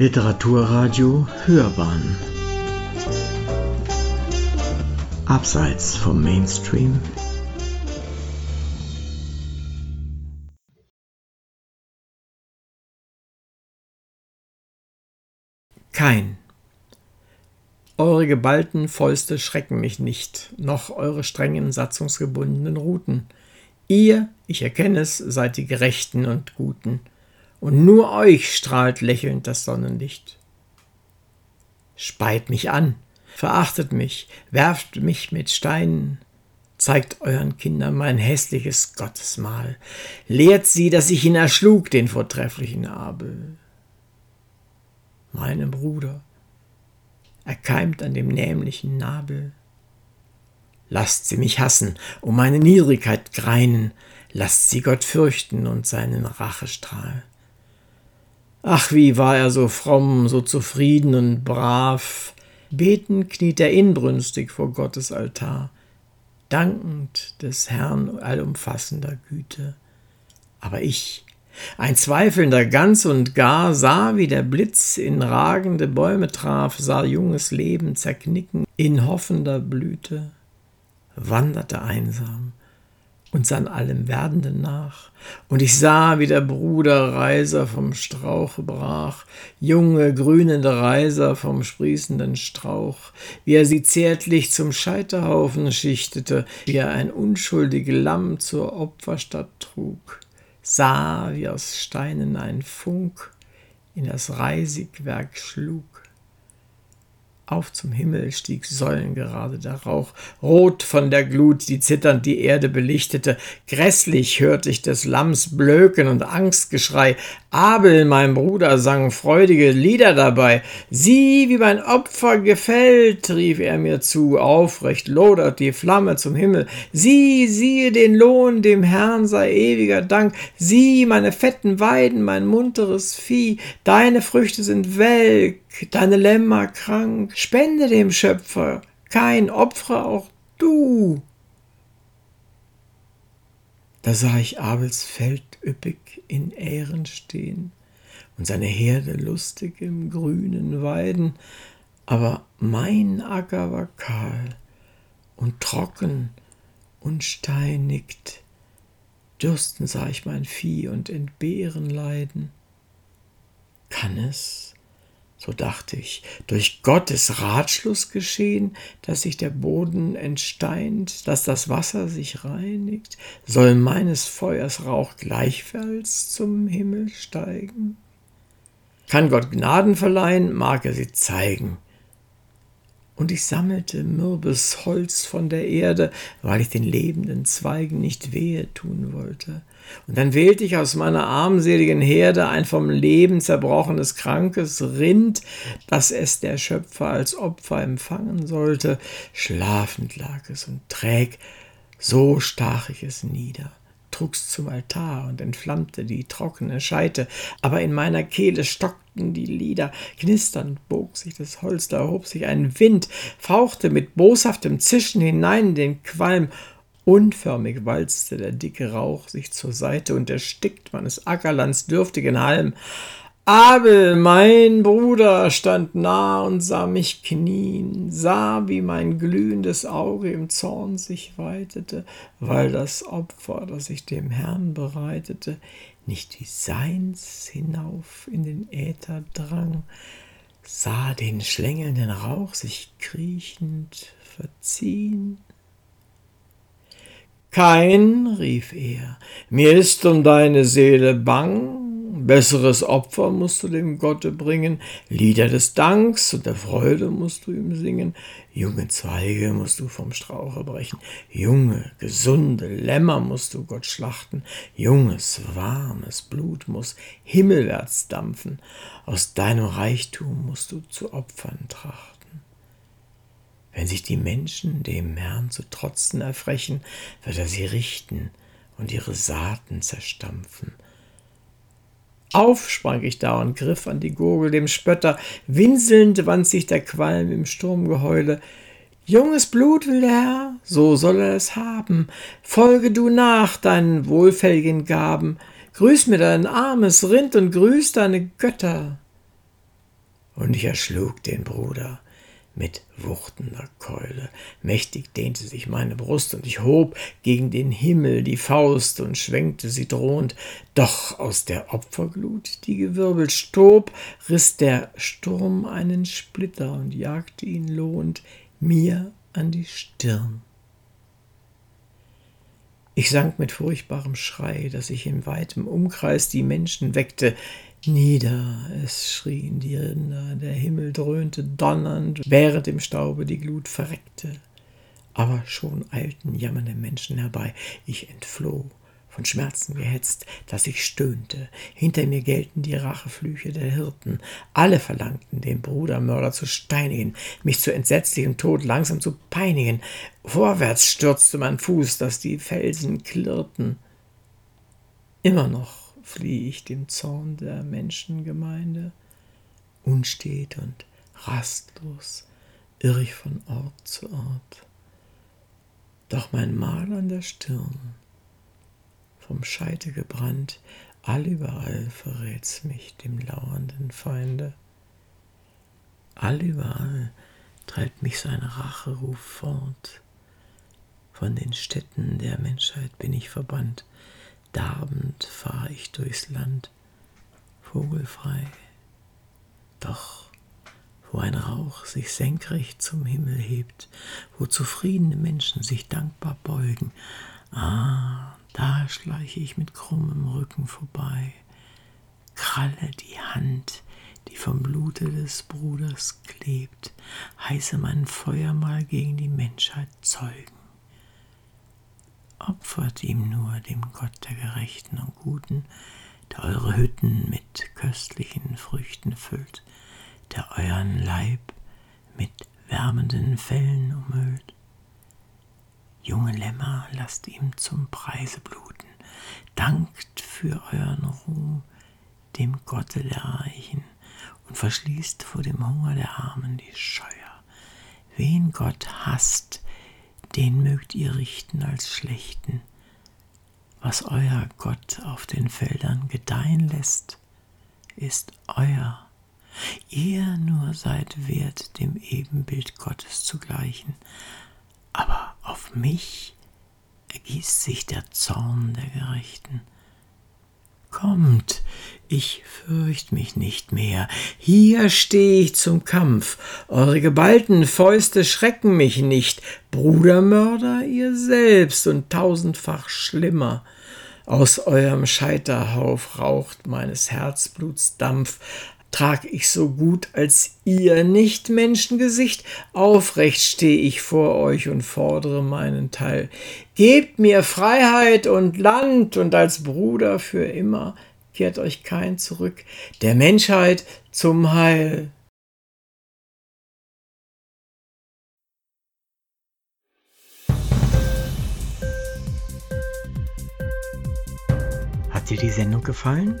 Literaturradio Hörbahn Abseits vom Mainstream Kein. Eure geballten Fäuste schrecken mich nicht, noch eure strengen, satzungsgebundenen Ruten. Ihr, ich erkenne es, seid die Gerechten und Guten und nur euch strahlt lächelnd das Sonnenlicht. Speit mich an, verachtet mich, werft mich mit Steinen, zeigt euren Kindern mein hässliches Gottesmahl, lehrt sie, dass ich ihn erschlug, den vortrefflichen Abel. Meinem Bruder, erkeimt an dem nämlichen Nabel. Lasst sie mich hassen, um meine Niedrigkeit greinen, lasst sie Gott fürchten und seinen Rachestrahl. Ach, wie war er so fromm, so zufrieden und brav. Beten kniet er inbrünstig vor Gottes Altar, dankend des Herrn allumfassender Güte. Aber ich, ein Zweifelnder ganz und gar, sah, wie der Blitz in ragende Bäume traf, sah junges Leben zerknicken in hoffender Blüte, wanderte einsam, und sann allem Werdenden nach. Und ich sah, wie der Bruder Reiser vom Strauche brach, junge, grünende Reiser vom sprießenden Strauch, wie er sie zärtlich zum Scheiterhaufen schichtete, wie er ein unschuldig Lamm zur Opferstadt trug, sah, wie aus Steinen ein Funk in das Reisigwerk schlug auf zum Himmel stieg säulengerade der Rauch, rot von der Glut, die zitternd die Erde belichtete. Grässlich hörte ich des Lamms Blöken und Angstgeschrei. Abel, mein Bruder, sang freudige Lieder dabei. Sieh, wie mein Opfer gefällt, rief er mir zu. Aufrecht lodert die Flamme zum Himmel. Sieh, siehe den Lohn, dem Herrn sei ewiger Dank. Sieh, meine fetten Weiden, mein munteres Vieh. Deine Früchte sind welk, deine Lämmer krank, spende dem Schöpfer, kein Opfer auch du. Da sah ich Abels Feld üppig in Ähren stehen und seine Herde lustig im grünen Weiden, aber mein Acker war kahl und trocken und steinigt. Dürsten sah ich mein Vieh und entbehren leiden. Kann es, so dachte ich, durch Gottes Ratschluss geschehen, dass sich der Boden entsteint, dass das Wasser sich reinigt, soll meines Feuers Rauch gleichfalls zum Himmel steigen? Kann Gott Gnaden verleihen, mag er sie zeigen. Und ich sammelte mürbes Holz von der Erde, weil ich den lebenden Zweigen nicht wehe tun wollte. Und dann wählte ich aus meiner armseligen Herde ein vom Leben zerbrochenes, krankes Rind, das es der Schöpfer als Opfer empfangen sollte. Schlafend lag es und träg, so stach ich es nieder trug's zum Altar und entflammte die trockene Scheite, aber in meiner Kehle stockten die Lieder, knisternd bog sich das Holz, da erhob sich ein Wind, fauchte mit boshaftem Zischen hinein in den Qualm, Unförmig walzte der dicke Rauch sich zur Seite und erstickt meines Ackerlands dürftigen Halm. Abel, mein Bruder, stand nah und sah mich knien, sah, wie mein glühendes Auge im Zorn sich weitete, weil das Opfer, das ich dem Herrn bereitete, nicht wie seins hinauf in den Äther drang, sah den schlängelnden Rauch sich kriechend verziehen kein, rief er, mir ist um deine Seele bang, besseres Opfer musst du dem Gotte bringen, Lieder des Danks und der Freude musst du ihm singen, junge Zweige musst du vom Strauche brechen, junge, gesunde Lämmer musst du Gott schlachten, junges, warmes Blut muss himmelwärts dampfen, aus deinem Reichtum musst du zu Opfern trachten. Wenn sich die Menschen dem Herrn zu trotzen erfrechen, wird er sie richten und ihre Saaten zerstampfen. Auf sprang ich da und griff an die Gurgel dem Spötter, winselnd wand sich der Qualm im Sturmgeheule. Junges Blut will der Herr, so soll er es haben. Folge du nach deinen wohlfälligen Gaben. Grüß mir dein armes Rind und grüß deine Götter. und ich erschlug den Bruder mit wuchtender Keule. Mächtig dehnte sich meine Brust, und ich hob gegen den Himmel die Faust und schwenkte sie drohend. Doch aus der Opferglut, die gewirbelt stob, riß der Sturm einen Splitter und jagte ihn lohend mir an die Stirn. Ich sank mit furchtbarem Schrei, dass ich in weitem Umkreis die Menschen weckte, Nieder, es schrien die Rinder, der Himmel dröhnte donnernd, während im Staube die Glut verreckte. Aber schon eilten jammernde Menschen herbei. Ich entfloh, von Schmerzen gehetzt, dass ich stöhnte. Hinter mir gelten die Racheflüche der Hirten. Alle verlangten, den Brudermörder zu steinigen, mich zu entsetzlichem Tod langsam zu peinigen. Vorwärts stürzte mein Fuß, dass die Felsen klirrten. Immer noch fliehe ich dem Zorn der Menschengemeinde. Unstet und rastlos irr ich von Ort zu Ort. Doch mein Mal an der Stirn, vom Scheite gebrannt, allüberall verrät's mich dem lauernden Feinde. Allüberall treibt mich sein Racheruf fort. Von den Städten der Menschheit bin ich verbannt, Darbend fahr ich durchs Land, vogelfrei. Doch wo ein Rauch sich senkrecht zum Himmel hebt, wo zufriedene Menschen sich dankbar beugen, ah, da schleiche ich mit krummem Rücken vorbei, kralle die Hand, die vom Blute des Bruders klebt, heiße mein Feuer mal gegen die Menschheit zeugen opfert ihm nur dem Gott der Gerechten und Guten, der eure Hütten mit köstlichen Früchten füllt, der euren Leib mit wärmenden Fellen umhüllt. Junge Lämmer lasst ihm zum Preise bluten, dankt für euren Ruhm dem Gotte der Reichen und verschließt vor dem Hunger der Armen die Scheuer. Wen Gott hasst, den mögt ihr richten als schlechten. Was euer Gott auf den Feldern gedeihen lässt, ist euer. Ihr nur seid wert, dem Ebenbild Gottes zu mich ergießt sich der Zorn der Gerechten. Kommt, ich fürcht mich nicht mehr. Hier steh ich zum Kampf. Eure geballten Fäuste schrecken mich nicht. Brudermörder ihr selbst und tausendfach schlimmer. Aus eurem Scheiterhauf raucht meines Herzbluts Dampf trag ich so gut als ihr nicht Menschengesicht, aufrecht steh ich vor euch und fordere meinen Teil. Gebt mir Freiheit und Land und als Bruder für immer kehrt euch kein zurück, der Menschheit zum Heil. Hat dir die Sendung gefallen?